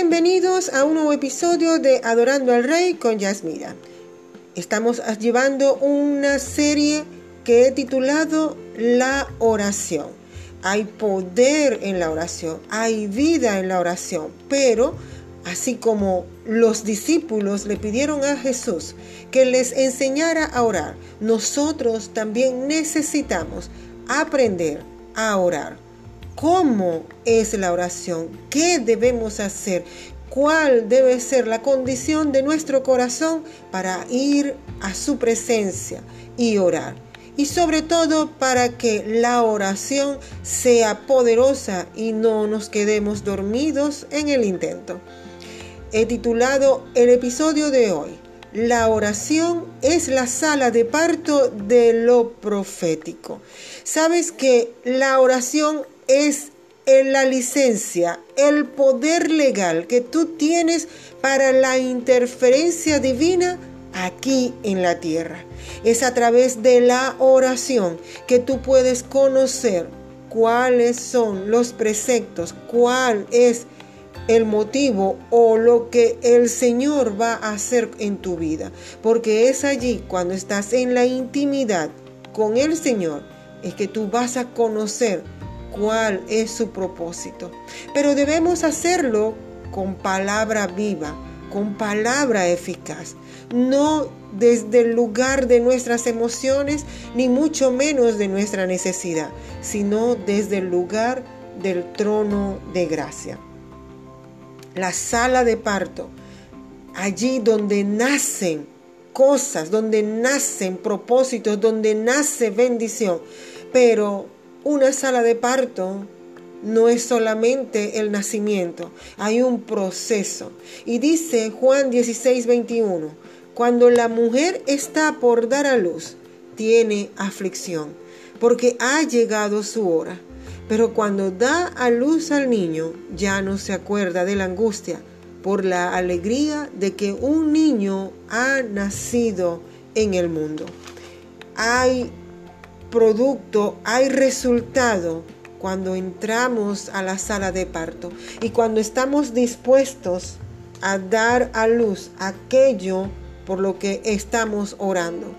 Bienvenidos a un nuevo episodio de Adorando al Rey con Yasmira. Estamos llevando una serie que he titulado La oración. Hay poder en la oración, hay vida en la oración, pero así como los discípulos le pidieron a Jesús que les enseñara a orar, nosotros también necesitamos aprender a orar cómo es la oración, qué debemos hacer, cuál debe ser la condición de nuestro corazón para ir a su presencia y orar. Y sobre todo para que la oración sea poderosa y no nos quedemos dormidos en el intento. He titulado el episodio de hoy, La oración es la sala de parto de lo profético. Sabes que la oración es la licencia, el poder legal que tú tienes para la interferencia divina aquí en la tierra. Es a través de la oración que tú puedes conocer cuáles son los preceptos, cuál es el motivo o lo que el Señor va a hacer en tu vida. Porque es allí cuando estás en la intimidad con el Señor, es que tú vas a conocer cuál es su propósito. Pero debemos hacerlo con palabra viva, con palabra eficaz, no desde el lugar de nuestras emociones, ni mucho menos de nuestra necesidad, sino desde el lugar del trono de gracia. La sala de parto, allí donde nacen cosas, donde nacen propósitos, donde nace bendición, pero una sala de parto no es solamente el nacimiento, hay un proceso. Y dice Juan 16, 21, cuando la mujer está por dar a luz, tiene aflicción, porque ha llegado su hora. Pero cuando da a luz al niño, ya no se acuerda de la angustia por la alegría de que un niño ha nacido en el mundo. Hay producto, hay resultado cuando entramos a la sala de parto y cuando estamos dispuestos a dar a luz aquello por lo que estamos orando.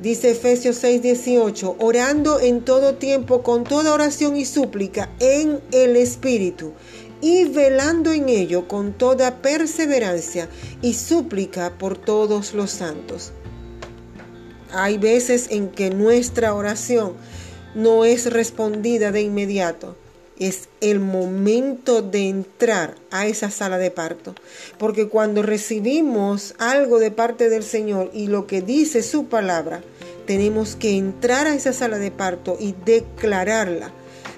Dice Efesios 6:18, orando en todo tiempo con toda oración y súplica en el Espíritu y velando en ello con toda perseverancia y súplica por todos los santos. Hay veces en que nuestra oración no es respondida de inmediato. Es el momento de entrar a esa sala de parto. Porque cuando recibimos algo de parte del Señor y lo que dice su palabra, tenemos que entrar a esa sala de parto y declararla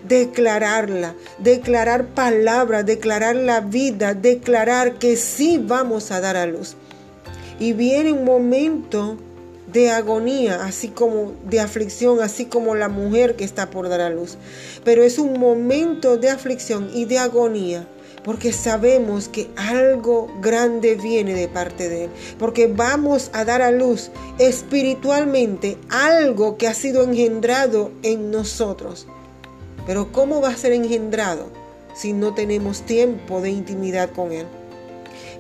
declararla, declarar palabra, declarar la vida, declarar que sí vamos a dar a luz. Y viene un momento de agonía, así como de aflicción, así como la mujer que está por dar a luz. Pero es un momento de aflicción y de agonía porque sabemos que algo grande viene de parte de Él, porque vamos a dar a luz espiritualmente algo que ha sido engendrado en nosotros. Pero ¿cómo va a ser engendrado si no tenemos tiempo de intimidad con Él?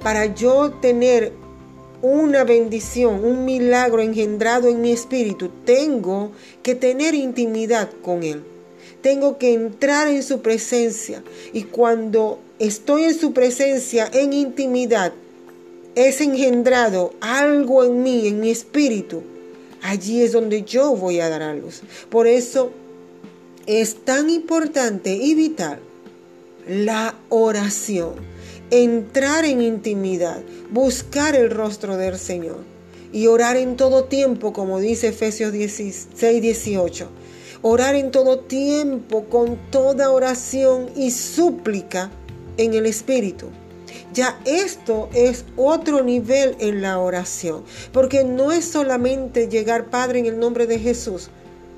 Para yo tener una bendición, un milagro engendrado en mi espíritu, tengo que tener intimidad con Él. Tengo que entrar en su presencia. Y cuando estoy en su presencia, en intimidad, es engendrado algo en mí, en mi espíritu. Allí es donde yo voy a dar a luz. Por eso es tan importante y vital la oración entrar en intimidad, buscar el rostro del Señor y orar en todo tiempo, como dice Efesios 16, 18. Orar en todo tiempo con toda oración y súplica en el Espíritu. Ya esto es otro nivel en la oración, porque no es solamente llegar, Padre, en el nombre de Jesús.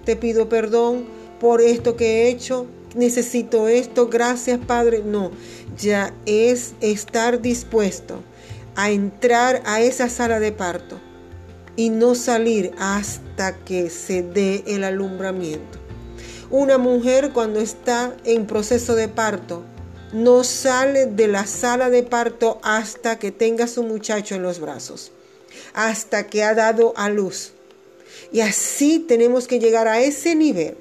Te pido perdón por esto que he hecho, necesito esto, gracias Padre. No, ya es estar dispuesto a entrar a esa sala de parto y no salir hasta que se dé el alumbramiento. Una mujer cuando está en proceso de parto no sale de la sala de parto hasta que tenga su muchacho en los brazos, hasta que ha dado a luz. Y así tenemos que llegar a ese nivel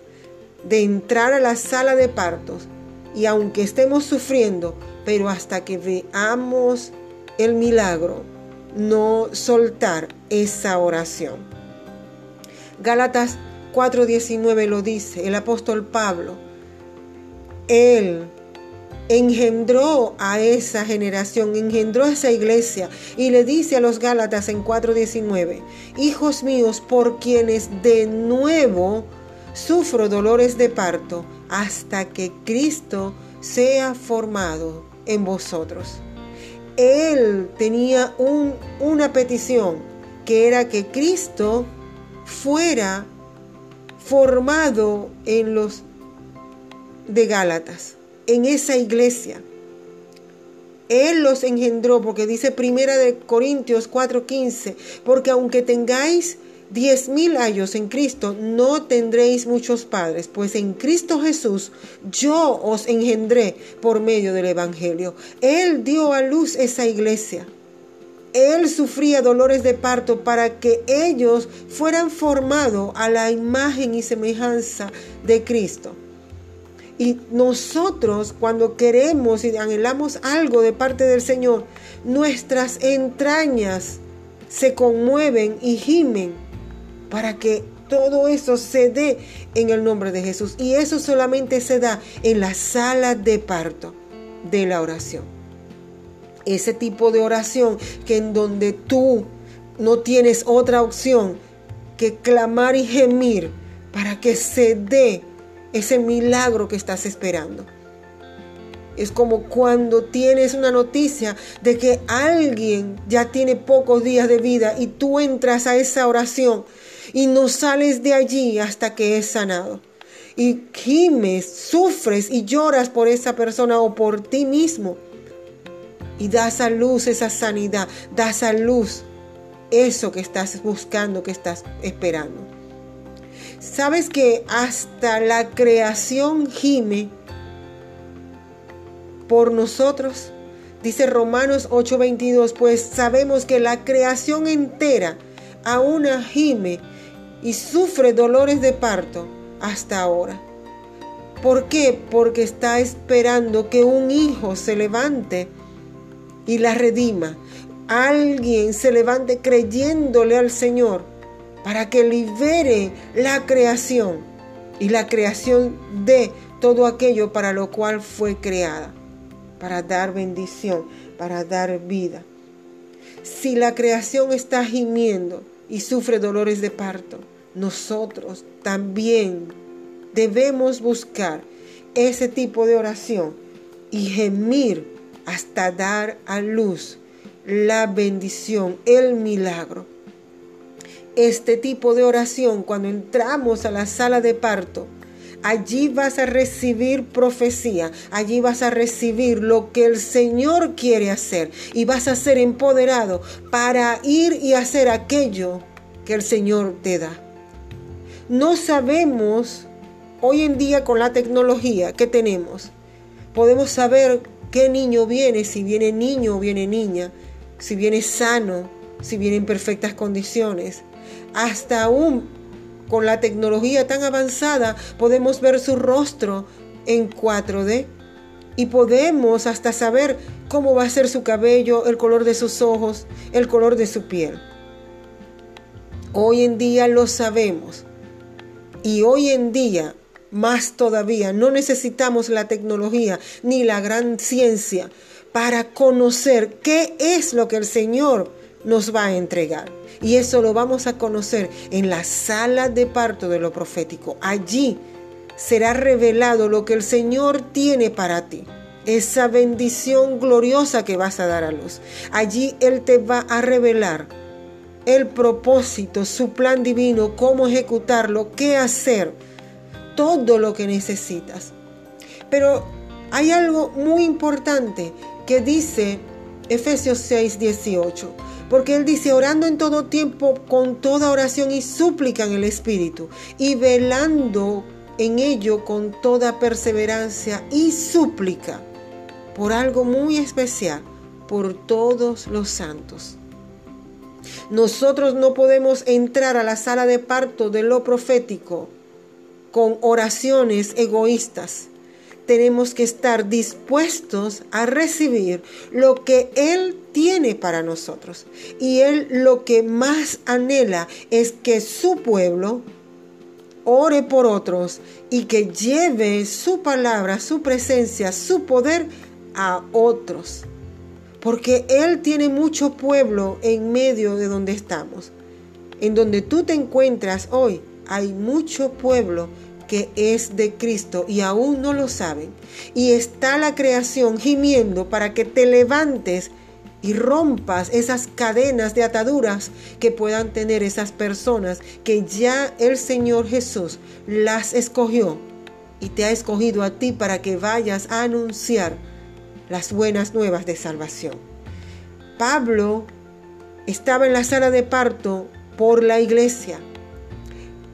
de entrar a la sala de partos y aunque estemos sufriendo, pero hasta que veamos el milagro, no soltar esa oración. Gálatas 4:19 lo dice el apóstol Pablo. Él engendró a esa generación, engendró a esa iglesia y le dice a los Gálatas en 4:19, hijos míos, por quienes de nuevo sufro dolores de parto hasta que Cristo sea formado en vosotros. Él tenía una petición que era que Cristo fuera formado en los de Gálatas, en esa iglesia. Él los engendró, porque dice Primera de Corintios 4:15, porque aunque tengáis diez mil años en Cristo, no tendréis muchos padres, pues en Cristo Jesús yo os engendré por medio del Evangelio. Él dio a luz esa iglesia. Él sufría dolores de parto para que ellos fueran formados a la imagen y semejanza de Cristo. Y nosotros cuando queremos y anhelamos algo de parte del Señor, nuestras entrañas se conmueven y gimen para que todo eso se dé en el nombre de Jesús. Y eso solamente se da en la sala de parto de la oración. Ese tipo de oración que en donde tú no tienes otra opción que clamar y gemir para que se dé ese milagro que estás esperando. Es como cuando tienes una noticia de que alguien ya tiene pocos días de vida y tú entras a esa oración y no sales de allí hasta que es sanado. Y gimes, sufres y lloras por esa persona o por ti mismo. Y das a luz esa sanidad, das a luz eso que estás buscando, que estás esperando. ¿Sabes que hasta la creación gime por nosotros? Dice Romanos 8:22, pues sabemos que la creación entera aún gime y sufre dolores de parto hasta ahora. ¿Por qué? Porque está esperando que un hijo se levante y la redima. Alguien se levante creyéndole al Señor para que libere la creación y la creación de todo aquello para lo cual fue creada, para dar bendición, para dar vida. Si la creación está gimiendo, y sufre dolores de parto, nosotros también debemos buscar ese tipo de oración y gemir hasta dar a luz la bendición, el milagro. Este tipo de oración, cuando entramos a la sala de parto, allí vas a recibir profecía, allí vas a recibir lo que el Señor quiere hacer y vas a ser empoderado para ir y hacer aquello que el Señor te da. No sabemos hoy en día con la tecnología que tenemos, podemos saber qué niño viene, si viene niño o viene niña, si viene sano, si viene en perfectas condiciones. Hasta aún con la tecnología tan avanzada podemos ver su rostro en 4D y podemos hasta saber cómo va a ser su cabello, el color de sus ojos, el color de su piel. Hoy en día lo sabemos y hoy en día más todavía no necesitamos la tecnología ni la gran ciencia para conocer qué es lo que el Señor nos va a entregar. Y eso lo vamos a conocer en la sala de parto de lo profético. Allí será revelado lo que el Señor tiene para ti. Esa bendición gloriosa que vas a dar a luz. Allí Él te va a revelar el propósito, su plan divino, cómo ejecutarlo, qué hacer, todo lo que necesitas. Pero hay algo muy importante que dice Efesios 6, 18 porque Él dice, orando en todo tiempo con toda oración y súplica en el Espíritu, y velando en ello con toda perseverancia y súplica por algo muy especial, por todos los santos. Nosotros no podemos entrar a la sala de parto de lo profético con oraciones egoístas. Tenemos que estar dispuestos a recibir lo que Él tiene para nosotros. Y Él lo que más anhela es que su pueblo ore por otros y que lleve su palabra, su presencia, su poder a otros. Porque Él tiene mucho pueblo en medio de donde estamos. En donde tú te encuentras hoy, hay mucho pueblo que es de Cristo y aún no lo saben. Y está la creación gimiendo para que te levantes y rompas esas cadenas de ataduras que puedan tener esas personas que ya el Señor Jesús las escogió y te ha escogido a ti para que vayas a anunciar las buenas nuevas de salvación. Pablo estaba en la sala de parto por la iglesia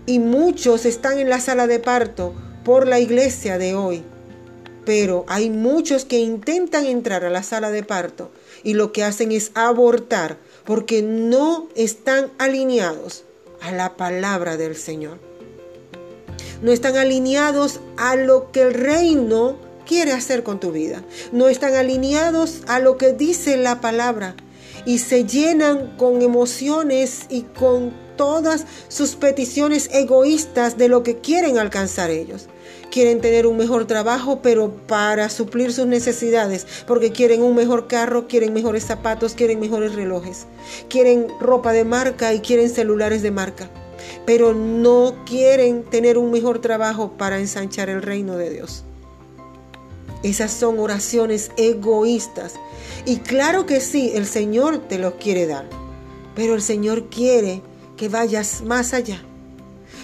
y muchos están en la sala de parto por la iglesia de hoy. Pero hay muchos que intentan entrar a la sala de parto y lo que hacen es abortar porque no están alineados a la palabra del Señor. No están alineados a lo que el reino quiere hacer con tu vida. No están alineados a lo que dice la palabra y se llenan con emociones y con todas sus peticiones egoístas de lo que quieren alcanzar ellos. Quieren tener un mejor trabajo, pero para suplir sus necesidades, porque quieren un mejor carro, quieren mejores zapatos, quieren mejores relojes, quieren ropa de marca y quieren celulares de marca, pero no quieren tener un mejor trabajo para ensanchar el reino de Dios. Esas son oraciones egoístas. Y claro que sí, el Señor te los quiere dar, pero el Señor quiere que vayas más allá.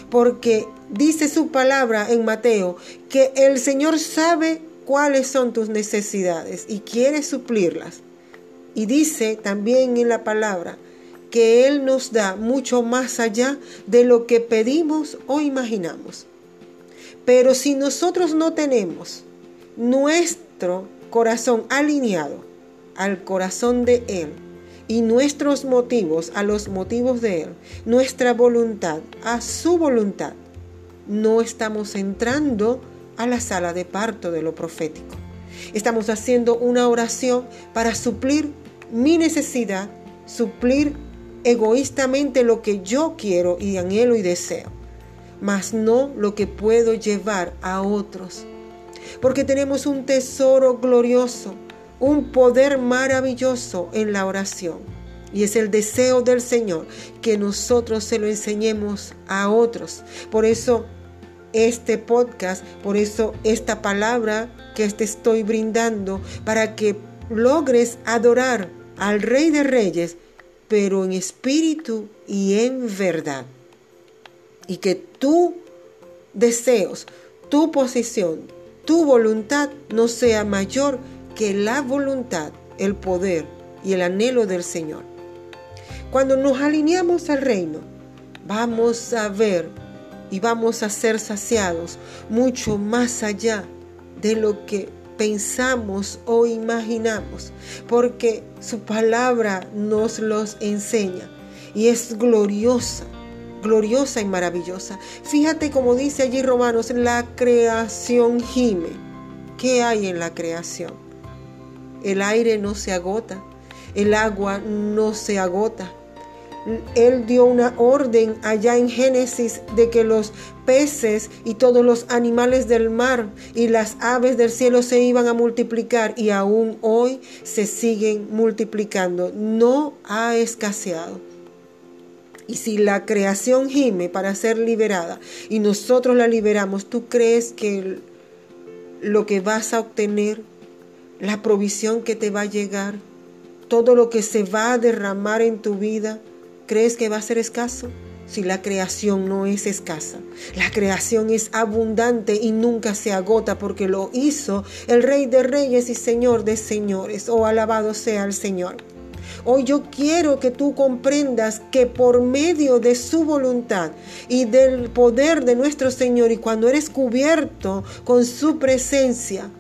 Porque dice su palabra en Mateo que el Señor sabe cuáles son tus necesidades y quiere suplirlas. Y dice también en la palabra que Él nos da mucho más allá de lo que pedimos o imaginamos. Pero si nosotros no tenemos nuestro corazón alineado al corazón de Él, y nuestros motivos a los motivos de Él, nuestra voluntad a su voluntad, no estamos entrando a la sala de parto de lo profético. Estamos haciendo una oración para suplir mi necesidad, suplir egoístamente lo que yo quiero y anhelo y deseo, mas no lo que puedo llevar a otros. Porque tenemos un tesoro glorioso un poder maravilloso en la oración. Y es el deseo del Señor que nosotros se lo enseñemos a otros. Por eso este podcast, por eso esta palabra que te estoy brindando, para que logres adorar al Rey de Reyes, pero en espíritu y en verdad. Y que tu deseos, tu posición, tu voluntad no sea mayor que la voluntad, el poder y el anhelo del Señor. Cuando nos alineamos al reino, vamos a ver y vamos a ser saciados mucho más allá de lo que pensamos o imaginamos, porque su palabra nos los enseña y es gloriosa, gloriosa y maravillosa. Fíjate como dice allí Romanos, la creación gime. ¿Qué hay en la creación? El aire no se agota, el agua no se agota. Él dio una orden allá en Génesis de que los peces y todos los animales del mar y las aves del cielo se iban a multiplicar y aún hoy se siguen multiplicando. No ha escaseado. Y si la creación gime para ser liberada y nosotros la liberamos, ¿tú crees que lo que vas a obtener la provisión que te va a llegar, todo lo que se va a derramar en tu vida, ¿crees que va a ser escaso? Si la creación no es escasa, la creación es abundante y nunca se agota porque lo hizo el Rey de Reyes y Señor de Señores. Oh, alabado sea el Señor. Hoy yo quiero que tú comprendas que por medio de su voluntad y del poder de nuestro Señor y cuando eres cubierto con su presencia,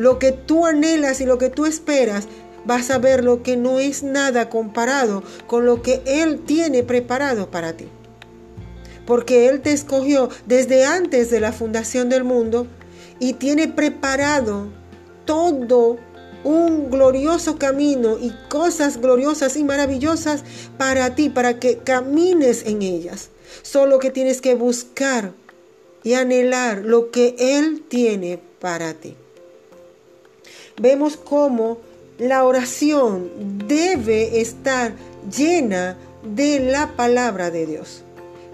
lo que tú anhelas y lo que tú esperas, vas a ver lo que no es nada comparado con lo que Él tiene preparado para ti. Porque Él te escogió desde antes de la fundación del mundo y tiene preparado todo un glorioso camino y cosas gloriosas y maravillosas para ti, para que camines en ellas. Solo que tienes que buscar y anhelar lo que Él tiene para ti. Vemos cómo la oración debe estar llena de la palabra de Dios.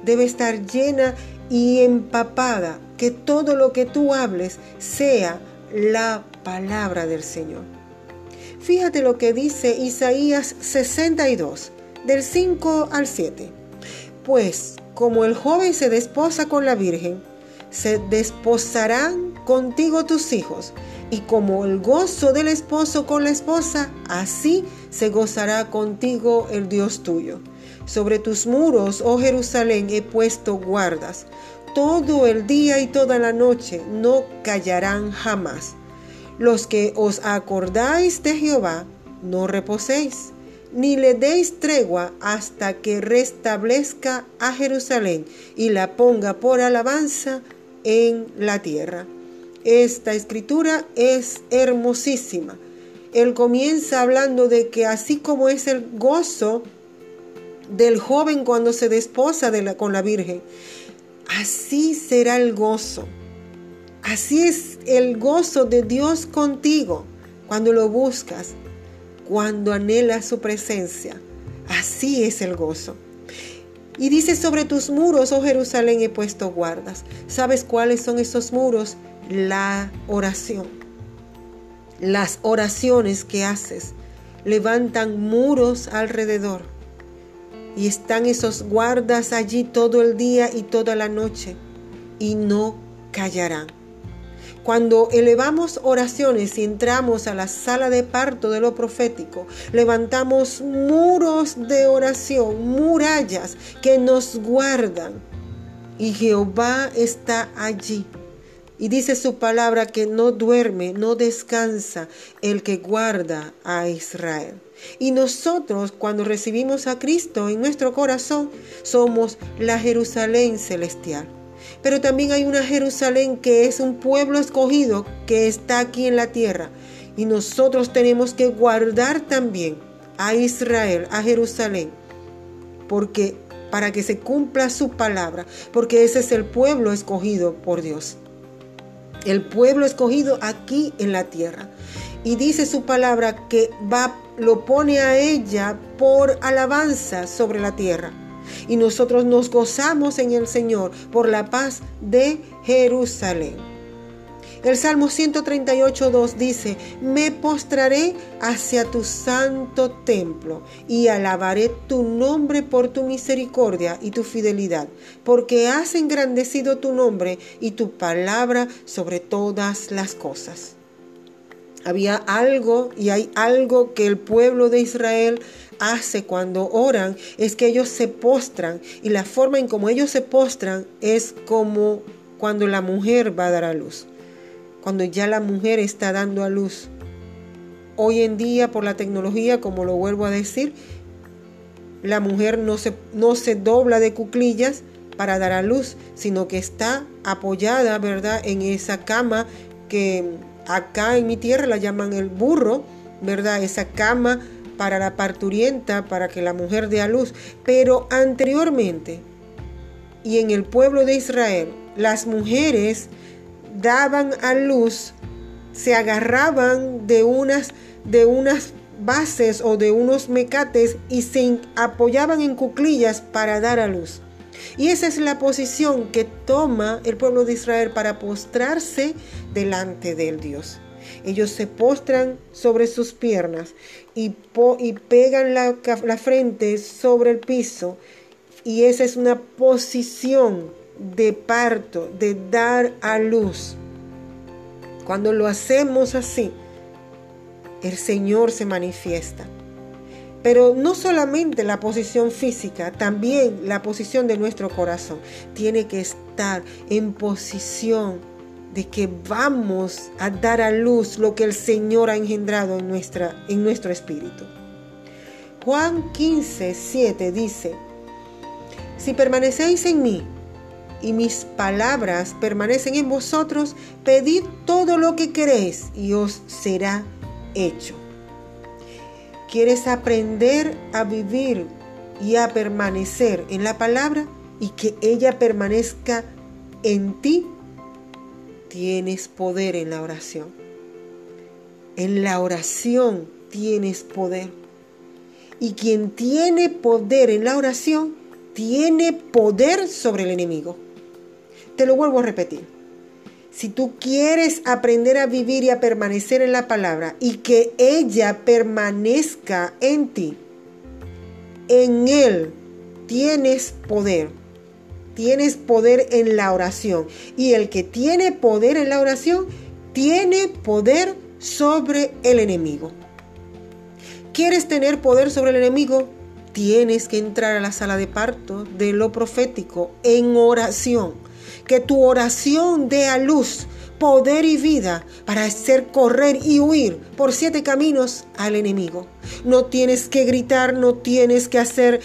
Debe estar llena y empapada, que todo lo que tú hables sea la palabra del Señor. Fíjate lo que dice Isaías 62, del 5 al 7. Pues como el joven se desposa con la virgen, se desposarán contigo tus hijos, y como el gozo del esposo con la esposa, así se gozará contigo el Dios tuyo. Sobre tus muros, oh Jerusalén, he puesto guardas. Todo el día y toda la noche no callarán jamás. Los que os acordáis de Jehová, no reposéis, ni le deis tregua hasta que restablezca a Jerusalén y la ponga por alabanza en la tierra. Esta escritura es hermosísima. Él comienza hablando de que así como es el gozo del joven cuando se desposa con la Virgen, así será el gozo. Así es el gozo de Dios contigo cuando lo buscas, cuando anhelas su presencia. Así es el gozo. Y dice, sobre tus muros, oh Jerusalén, he puesto guardas. ¿Sabes cuáles son esos muros? La oración. Las oraciones que haces levantan muros alrededor. Y están esos guardas allí todo el día y toda la noche. Y no callarán. Cuando elevamos oraciones y entramos a la sala de parto de lo profético, levantamos muros de oración, murallas que nos guardan. Y Jehová está allí. Y dice su palabra que no duerme, no descansa el que guarda a Israel. Y nosotros cuando recibimos a Cristo en nuestro corazón somos la Jerusalén celestial. Pero también hay una Jerusalén que es un pueblo escogido que está aquí en la tierra. Y nosotros tenemos que guardar también a Israel, a Jerusalén, porque para que se cumpla su palabra, porque ese es el pueblo escogido por Dios. El pueblo escogido aquí en la tierra. Y dice su palabra que va lo pone a ella por alabanza sobre la tierra y nosotros nos gozamos en el Señor por la paz de Jerusalén. El Salmo 138.2 dice, me postraré hacia tu santo templo y alabaré tu nombre por tu misericordia y tu fidelidad, porque has engrandecido tu nombre y tu palabra sobre todas las cosas. Había algo y hay algo que el pueblo de Israel hace cuando oran es que ellos se postran y la forma en como ellos se postran es como cuando la mujer va a dar a luz, cuando ya la mujer está dando a luz. Hoy en día por la tecnología, como lo vuelvo a decir, la mujer no se, no se dobla de cuclillas para dar a luz, sino que está apoyada, ¿verdad?, en esa cama que acá en mi tierra la llaman el burro, ¿verdad? Esa cama para la parturienta, para que la mujer dé a luz. Pero anteriormente, y en el pueblo de Israel, las mujeres daban a luz, se agarraban de unas, de unas bases o de unos mecates y se apoyaban en cuclillas para dar a luz. Y esa es la posición que toma el pueblo de Israel para postrarse delante del Dios. Ellos se postran sobre sus piernas y, y pegan la, la frente sobre el piso. Y esa es una posición de parto, de dar a luz. Cuando lo hacemos así, el Señor se manifiesta. Pero no solamente la posición física, también la posición de nuestro corazón tiene que estar en posición de que vamos a dar a luz lo que el Señor ha engendrado en, nuestra, en nuestro espíritu. Juan 15, 7 dice, si permanecéis en mí y mis palabras permanecen en vosotros, pedid todo lo que queréis y os será hecho. ¿Quieres aprender a vivir y a permanecer en la palabra y que ella permanezca en ti? Tienes poder en la oración. En la oración tienes poder. Y quien tiene poder en la oración, tiene poder sobre el enemigo. Te lo vuelvo a repetir. Si tú quieres aprender a vivir y a permanecer en la palabra y que ella permanezca en ti, en Él tienes poder. Tienes poder en la oración. Y el que tiene poder en la oración, tiene poder sobre el enemigo. ¿Quieres tener poder sobre el enemigo? Tienes que entrar a la sala de parto de lo profético en oración. Que tu oración dé a luz poder y vida para hacer correr y huir por siete caminos al enemigo. No tienes que gritar, no tienes que hacer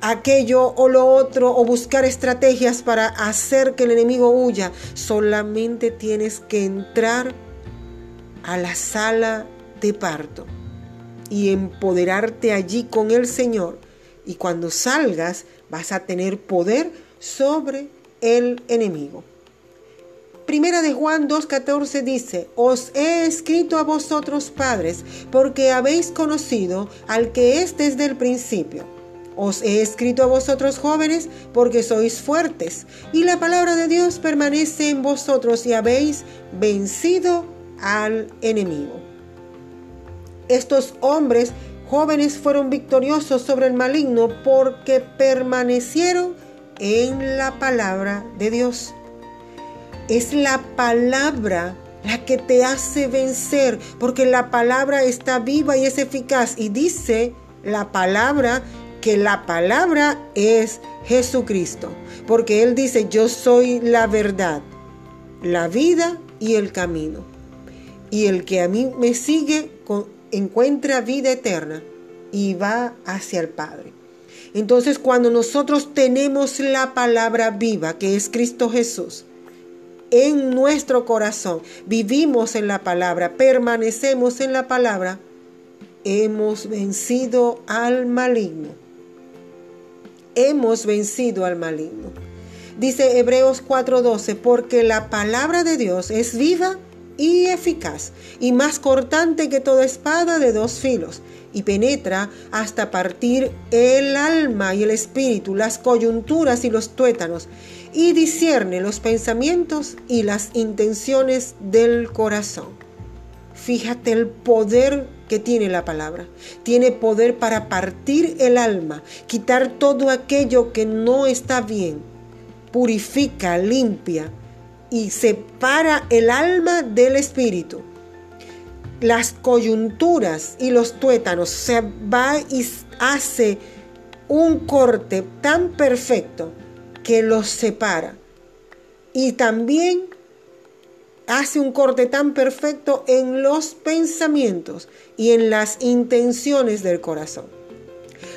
aquello o lo otro o buscar estrategias para hacer que el enemigo huya. Solamente tienes que entrar a la sala de parto y empoderarte allí con el Señor. Y cuando salgas vas a tener poder sobre el enemigo. Primera de Juan 2.14 dice, Os he escrito a vosotros padres, porque habéis conocido al que es desde el principio. Os he escrito a vosotros jóvenes, porque sois fuertes, y la palabra de Dios permanece en vosotros y habéis vencido al enemigo. Estos hombres jóvenes fueron victoriosos sobre el maligno porque permanecieron en la palabra de Dios. Es la palabra la que te hace vencer, porque la palabra está viva y es eficaz. Y dice la palabra que la palabra es Jesucristo, porque Él dice, yo soy la verdad, la vida y el camino. Y el que a mí me sigue encuentra vida eterna y va hacia el Padre. Entonces cuando nosotros tenemos la palabra viva, que es Cristo Jesús, en nuestro corazón, vivimos en la palabra, permanecemos en la palabra, hemos vencido al maligno. Hemos vencido al maligno. Dice Hebreos 4:12, porque la palabra de Dios es viva y eficaz, y más cortante que toda espada de dos filos, y penetra hasta partir el alma y el espíritu, las coyunturas y los tuétanos, y discierne los pensamientos y las intenciones del corazón. Fíjate el poder que tiene la palabra. Tiene poder para partir el alma, quitar todo aquello que no está bien, purifica, limpia y separa el alma del espíritu. Las coyunturas y los tuétanos se va y hace un corte tan perfecto que los separa. Y también hace un corte tan perfecto en los pensamientos y en las intenciones del corazón.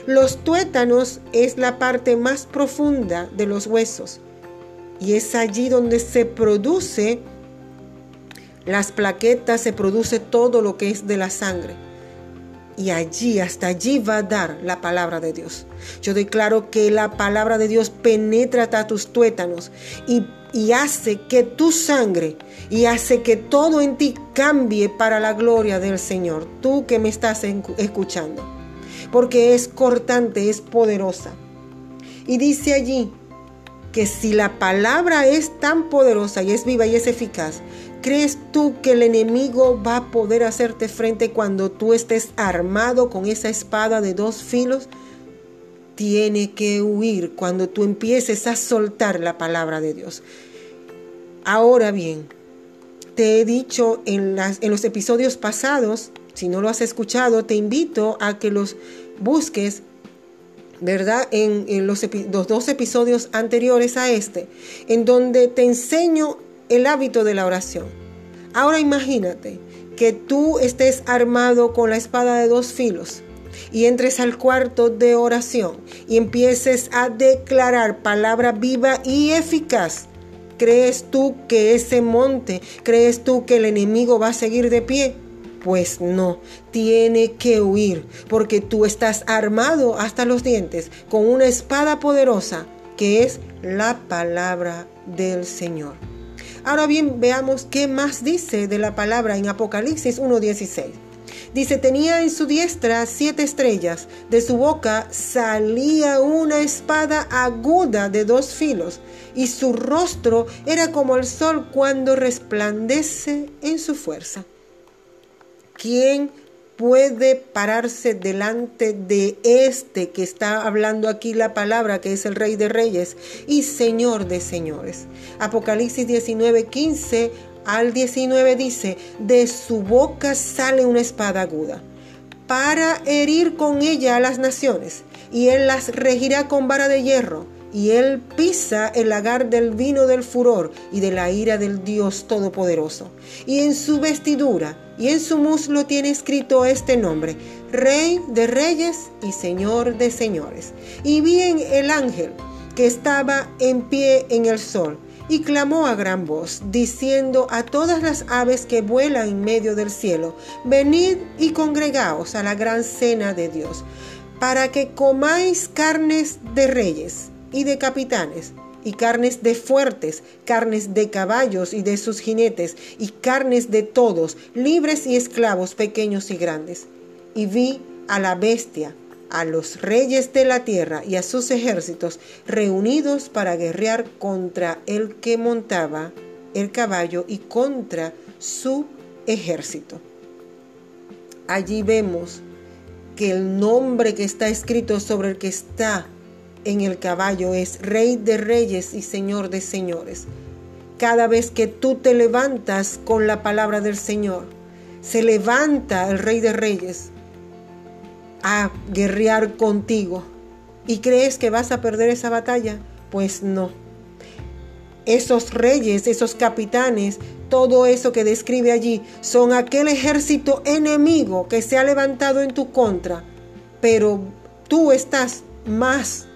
Los tuétanos es la parte más profunda de los huesos y es allí donde se produce las plaquetas, se produce todo lo que es de la sangre y allí, hasta allí va a dar la palabra de Dios. Yo declaro que la palabra de Dios penetra hasta tus tuétanos y, y hace que tu sangre y hace que todo en ti cambie para la gloria del Señor. Tú que me estás escuchando. Porque es cortante, es poderosa. Y dice allí que si la palabra es tan poderosa y es viva y es eficaz, ¿Crees tú que el enemigo va a poder hacerte frente cuando tú estés armado con esa espada de dos filos? Tiene que huir cuando tú empieces a soltar la palabra de Dios. Ahora bien, te he dicho en, los episodios pasados, si no lo has escuchado, te invito a que los busques ¿verdad? En, los, los, dos episodios anteriores a este, en donde te enseño el hábito de la oración. Ahora imagínate que tú estés armado con la espada de dos filos y entres al cuarto de oración y empieces a declarar palabra viva y eficaz. ¿Crees tú que ese monte, crees tú que el enemigo va a seguir de pie? Pues no, tiene que huir, porque tú estás armado hasta los dientes con una espada poderosa que es la palabra del Señor. Ahora bien, veamos qué más dice de la palabra en Apocalipsis 1.16. Dice, tenía en su diestra siete estrellas, de su boca salía una espada aguda de dos filos, y su rostro era como el sol cuando resplandece en su fuerza. ¿Quién puede pararse delante de este que está hablando aquí la palabra, que es el Rey de Reyes y Señor de Señores? Apocalipsis 19, 15 al 19 dice, de su boca sale una espada aguda para herir con ella a las naciones, y él las regirá con vara de hierro, y él pisa el lagar del vino del furor y de la ira del Dios Todopoderoso. Y en su vestidura y en su muslo tiene escrito este nombre, Rey de Reyes y Señor de Señores. Y vi el ángel que estaba en pie en el sol y clamó a gran voz, diciendo a todas las aves que vuelan en medio del cielo, venid y congregaos a la gran cena de Dios, para que comáis carnes de reyes y de capitanes, y carnes de fuertes, carnes de caballos y de sus jinetes, y carnes de todos, libres y esclavos, pequeños y grandes. Y vi a la bestia, a los reyes de la tierra y a sus ejércitos reunidos para guerrear contra el que montaba el caballo y contra su ejército. Allí vemos que el nombre que está escrito sobre el que está en el caballo es Rey de Reyes y Señor de Señores. Cada vez que tú te levantas con la palabra del Señor, se levanta el Rey de Reyes a guerrear contigo y crees que vas a perder esa batalla, pues no. Esos reyes, esos capitanes, todo eso que describe allí, son aquel ejército enemigo que se ha levantado en tu contra, pero tú estás más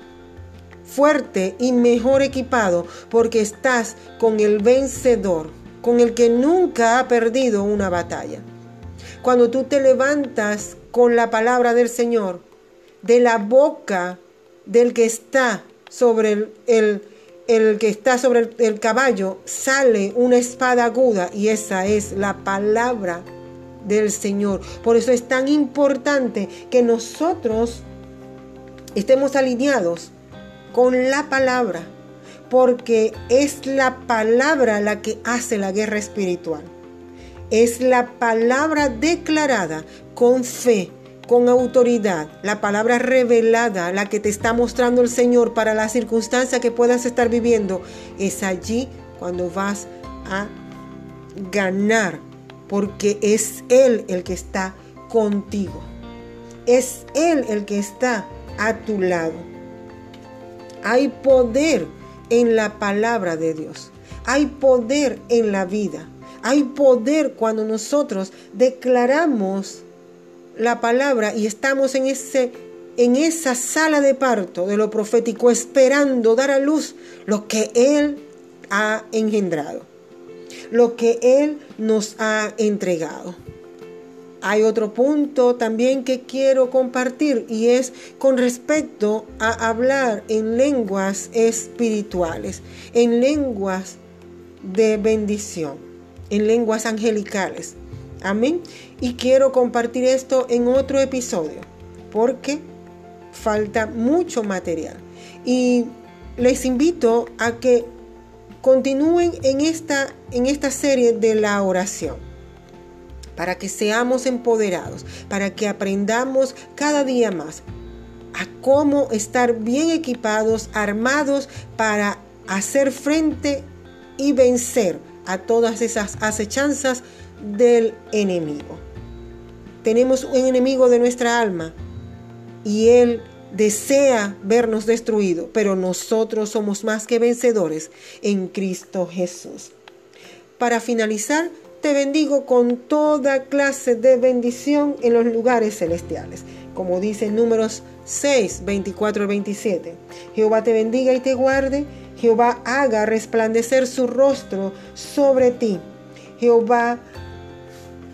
fuerte y mejor equipado porque estás con el vencedor, con el que nunca ha perdido una batalla. Cuando tú te levantas con la palabra del Señor, de la boca del que está sobre el, que está sobre el caballo, sale una espada aguda y esa es la palabra del Señor. Por eso es tan importante que nosotros estemos alineados con la palabra, porque es la palabra la que hace la guerra espiritual. Es la palabra declarada con fe, con autoridad, la palabra revelada, la que te está mostrando el Señor para la circunstancia que puedas estar viviendo. Es allí cuando vas a ganar, porque es Él el que está contigo. Es Él el que está a tu lado. Hay poder en la palabra de Dios. Hay poder en la vida. Hay poder cuando nosotros declaramos la palabra y estamos en ese en esa sala de parto de lo profético esperando dar a luz lo que él ha engendrado, lo que él nos ha entregado. Hay otro punto también que quiero compartir y es con respecto a hablar en lenguas espirituales, en lenguas de bendición en lenguas angelicales. Amén. Y quiero compartir esto en otro episodio porque falta mucho material. Y les invito a que continúen en esta, en esta serie de la oración para que seamos empoderados, para que aprendamos cada día más a cómo estar bien equipados, armados para hacer frente y vencer a todas esas acechanzas del enemigo. Tenemos un enemigo de nuestra alma y él desea vernos destruidos, pero nosotros somos más que vencedores en Cristo Jesús. para finalizar, te bendigo con toda clase de bendición en los lugares celestiales. Como dice números 6, 24 al 27. Jehová te bendiga y te guarde. Jehová haga resplandecer su rostro sobre ti. Jehová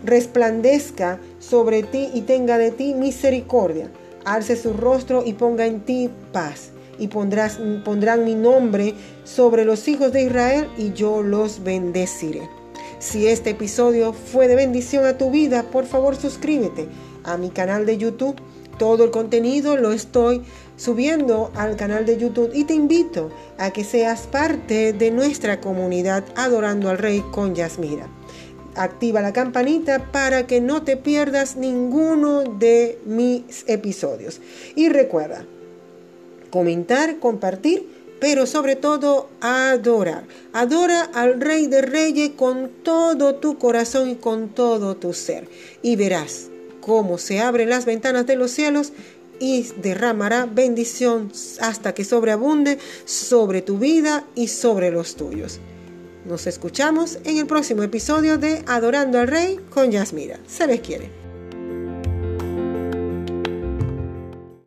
resplandezca sobre ti y tenga de ti misericordia. Alce su rostro y ponga en ti paz. Y pondrás, pondrán mi nombre sobre los hijos de Israel y yo los bendeciré. Si este episodio fue de bendición a tu vida, por favor suscríbete a mi canal de YouTube. Todo el contenido lo estoy subiendo al canal de YouTube y te invito a que seas parte de nuestra comunidad Adorando al Rey con Yasmira. Activa la campanita para que no te pierdas ninguno de mis episodios. Y recuerda, comentar, compartir, pero sobre todo adorar. Adora al Rey de Reyes con todo tu corazón y con todo tu ser. Y verás cómo se abren las ventanas de los cielos y derramará bendición hasta que sobreabunde sobre tu vida y sobre los tuyos. Nos escuchamos en el próximo episodio de Adorando al Rey con Yasmira. Se les quiere.